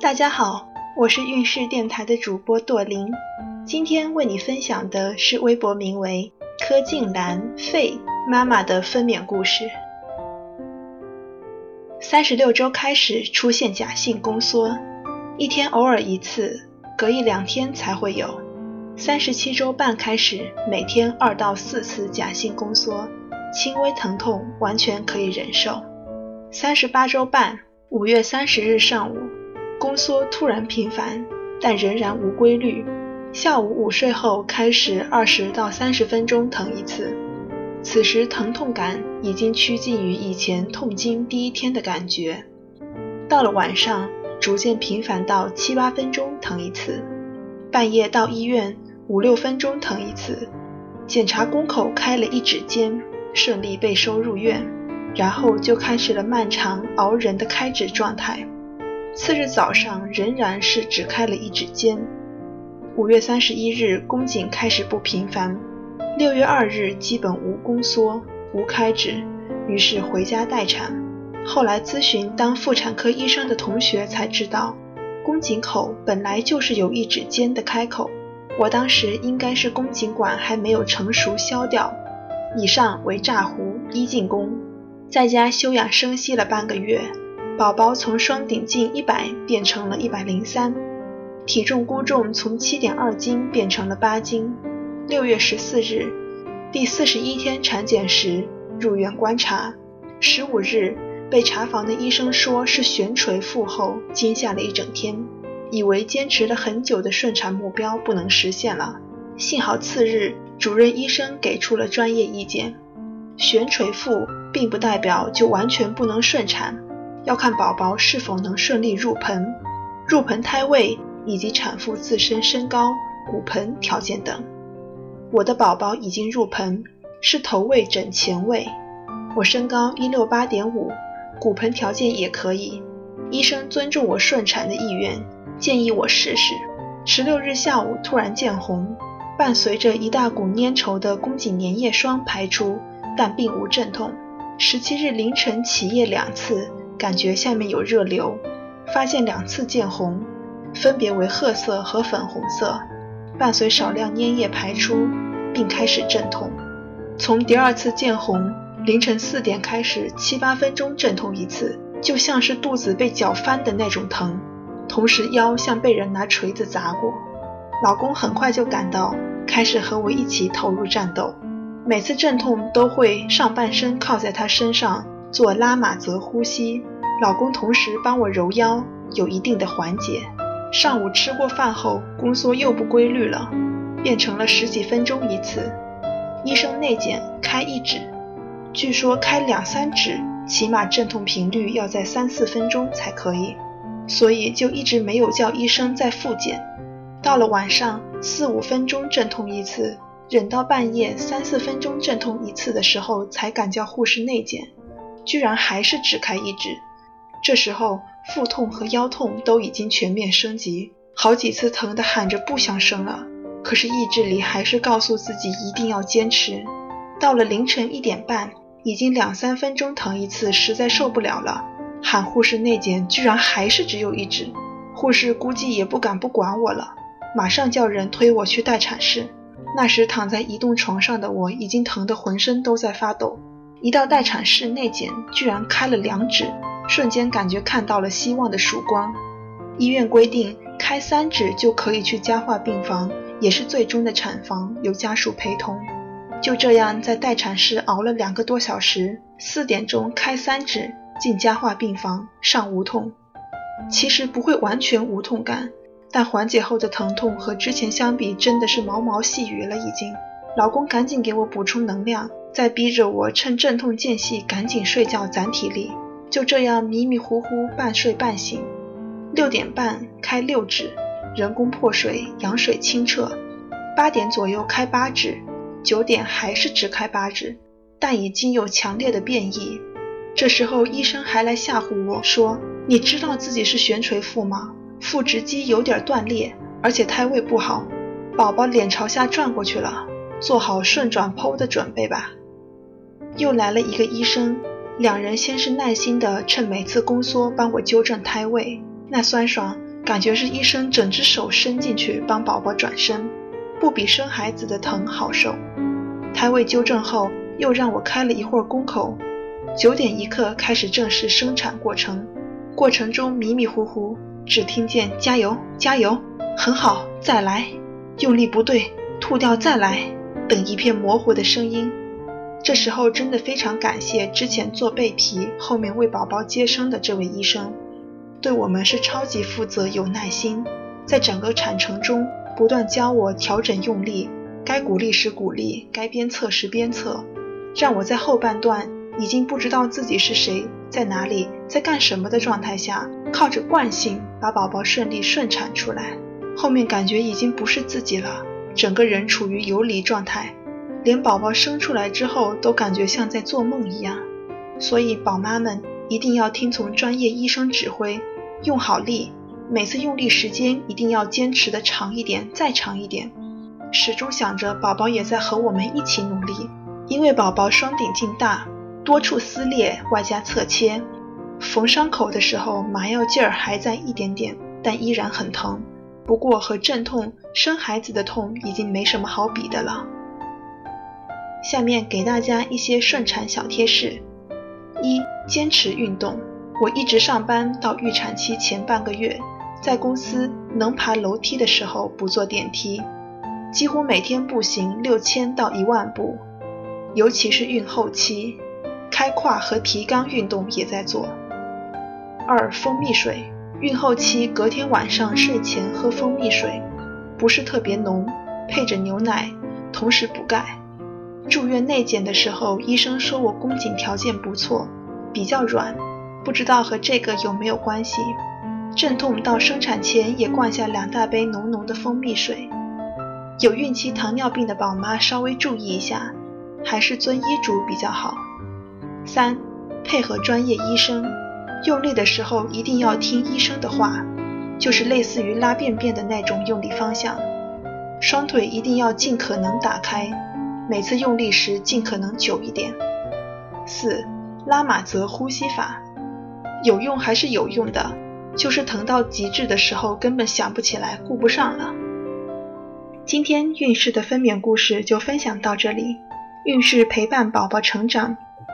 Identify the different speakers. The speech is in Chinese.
Speaker 1: 大家好，我是运势电台的主播朵琳，今天为你分享的是微博名为“柯静兰肺妈妈”的分娩故事。三十六周开始出现假性宫缩，一天偶尔一次，隔一两天才会有。三十七周半开始，每天二到四次假性宫缩，轻微疼痛完全可以忍受。三十八周半，五月三十日上午。宫缩突然频繁，但仍然无规律。下午午睡后开始二十到三十分钟疼一次，此时疼痛感已经趋近于以前痛经第一天的感觉。到了晚上，逐渐频繁到七八分钟疼一次，半夜到医院五六分钟疼一次。检查宫口开了一指尖，顺利被收入院，然后就开始了漫长熬人的开指状态。次日早上仍然是只开了一指尖。五月三十一日宫颈开始不频繁，六月二日基本无宫缩、无开指，于是回家待产。后来咨询当妇产科医生的同学才知道，宫颈口本来就是有一指尖的开口，我当时应该是宫颈管还没有成熟消掉。以上为炸糊一进宫，在家休养生息了半个月。宝宝从双顶径一百变成了一百零三，体重估重从七点二斤变成了八斤。六月十四日，第四十一天产检时入院观察，十五日被查房的医生说是悬垂腹后，惊吓了一整天，以为坚持了很久的顺产目标不能实现了。幸好次日主任医生给出了专业意见，悬垂腹并不代表就完全不能顺产。要看宝宝是否能顺利入盆、入盆胎位以及产妇自身身高、骨盆条件等。我的宝宝已经入盆，是头位枕前位。我身高一六八点五，骨盆条件也可以。医生尊重我顺产的意愿，建议我试试。十六日下午突然见红，伴随着一大股粘稠的宫颈粘液霜排出，但并无阵痛。十七日凌晨起夜两次。感觉下面有热流，发现两次见红，分别为褐色和粉红色，伴随少量粘液排出，并开始阵痛。从第二次见红，凌晨四点开始，七八分钟阵痛一次，就像是肚子被搅翻的那种疼，同时腰像被人拿锤子砸过。老公很快就赶到，开始和我一起投入战斗。每次阵痛都会上半身靠在他身上。做拉玛泽呼吸，老公同时帮我揉腰，有一定的缓解。上午吃过饭后，宫缩又不规律了，变成了十几分钟一次。医生内检开一指，据说开两三指，起码阵痛频率要在三四分钟才可以，所以就一直没有叫医生再复检。到了晚上四五分钟阵痛一次，忍到半夜三四分钟阵痛一次的时候，才敢叫护士内检。居然还是只开一指，这时候腹痛和腰痛都已经全面升级，好几次疼得喊着不想生了，可是意志力还是告诉自己一定要坚持。到了凌晨一点半，已经两三分钟疼一次，实在受不了了，喊护士内检，居然还是只有一指，护士估计也不敢不管我了，马上叫人推我去待产室。那时躺在移动床上的我，已经疼得浑身都在发抖。一到待产室内检，居然开了两指，瞬间感觉看到了希望的曙光。医院规定开三指就可以去加化病房，也是最终的产房，由家属陪同。就这样在待产室熬了两个多小时，四点钟开三指进加化病房，上无痛。其实不会完全无痛感，但缓解后的疼痛和之前相比真的是毛毛细雨了已经。老公赶紧给我补充能量。在逼着我趁阵痛间隙赶紧睡觉攒体力，就这样迷迷糊糊半睡半醒。六点半开六指，人工破水，羊水清澈。八点左右开八指，九点还是只开八指，但已经有强烈的变异。这时候医生还来吓唬我说：“你知道自己是悬垂腹吗？腹直肌有点断裂，而且胎位不好，宝宝脸朝下转过去了，做好顺转剖的准备吧。”又来了一个医生，两人先是耐心的趁每次宫缩帮我纠正胎位，那酸爽感觉是医生整只手伸进去帮宝宝转身，不比生孩子的疼好受。胎位纠正后，又让我开了一会儿宫口。九点一刻开始正式生产过程，过程中迷迷糊糊，只听见加油加油，很好，再来，用力不对，吐掉再来等一片模糊的声音。这时候真的非常感谢之前做背皮，后面为宝宝接生的这位医生。对我们是超级负责、有耐心，在整个产程中不断教我调整用力，该鼓励时鼓励，该鞭策时鞭策，让我在后半段已经不知道自己是谁、在哪里、在干什么的状态下，靠着惯性把宝宝顺利顺产出来。后面感觉已经不是自己了，整个人处于游离状态，连宝宝生出来之后都感觉像在做梦一样。所以宝妈们。一定要听从专业医生指挥，用好力，每次用力时间一定要坚持的长一点，再长一点。始终想着宝宝也在和我们一起努力，因为宝宝双顶径大，多处撕裂，外加侧切，缝伤口的时候麻药劲儿还在一点点，但依然很疼。不过和阵痛生孩子的痛已经没什么好比的了。下面给大家一些顺产小贴士。一、坚持运动。我一直上班到预产期前半个月，在公司能爬楼梯的时候不坐电梯，几乎每天步行六千到一万步。尤其是孕后期，开胯和提肛运动也在做。二、蜂蜜水。孕后期隔天晚上睡前喝蜂蜜水，不是特别浓，配着牛奶，同时补钙。住院内检的时候，医生说我宫颈条件不错，比较软，不知道和这个有没有关系。阵痛到生产前也灌下两大杯浓浓的蜂蜜水。有孕期糖尿病的宝妈稍微注意一下，还是遵医嘱比较好。三，配合专业医生，用力的时候一定要听医生的话，就是类似于拉便便的那种用力方向。双腿一定要尽可能打开。每次用力时尽可能久一点。四，拉马泽呼吸法，有用还是有用的，就是疼到极致的时候根本想不起来，顾不上了。今天孕氏的分娩故事就分享到这里。孕氏陪伴宝宝成长，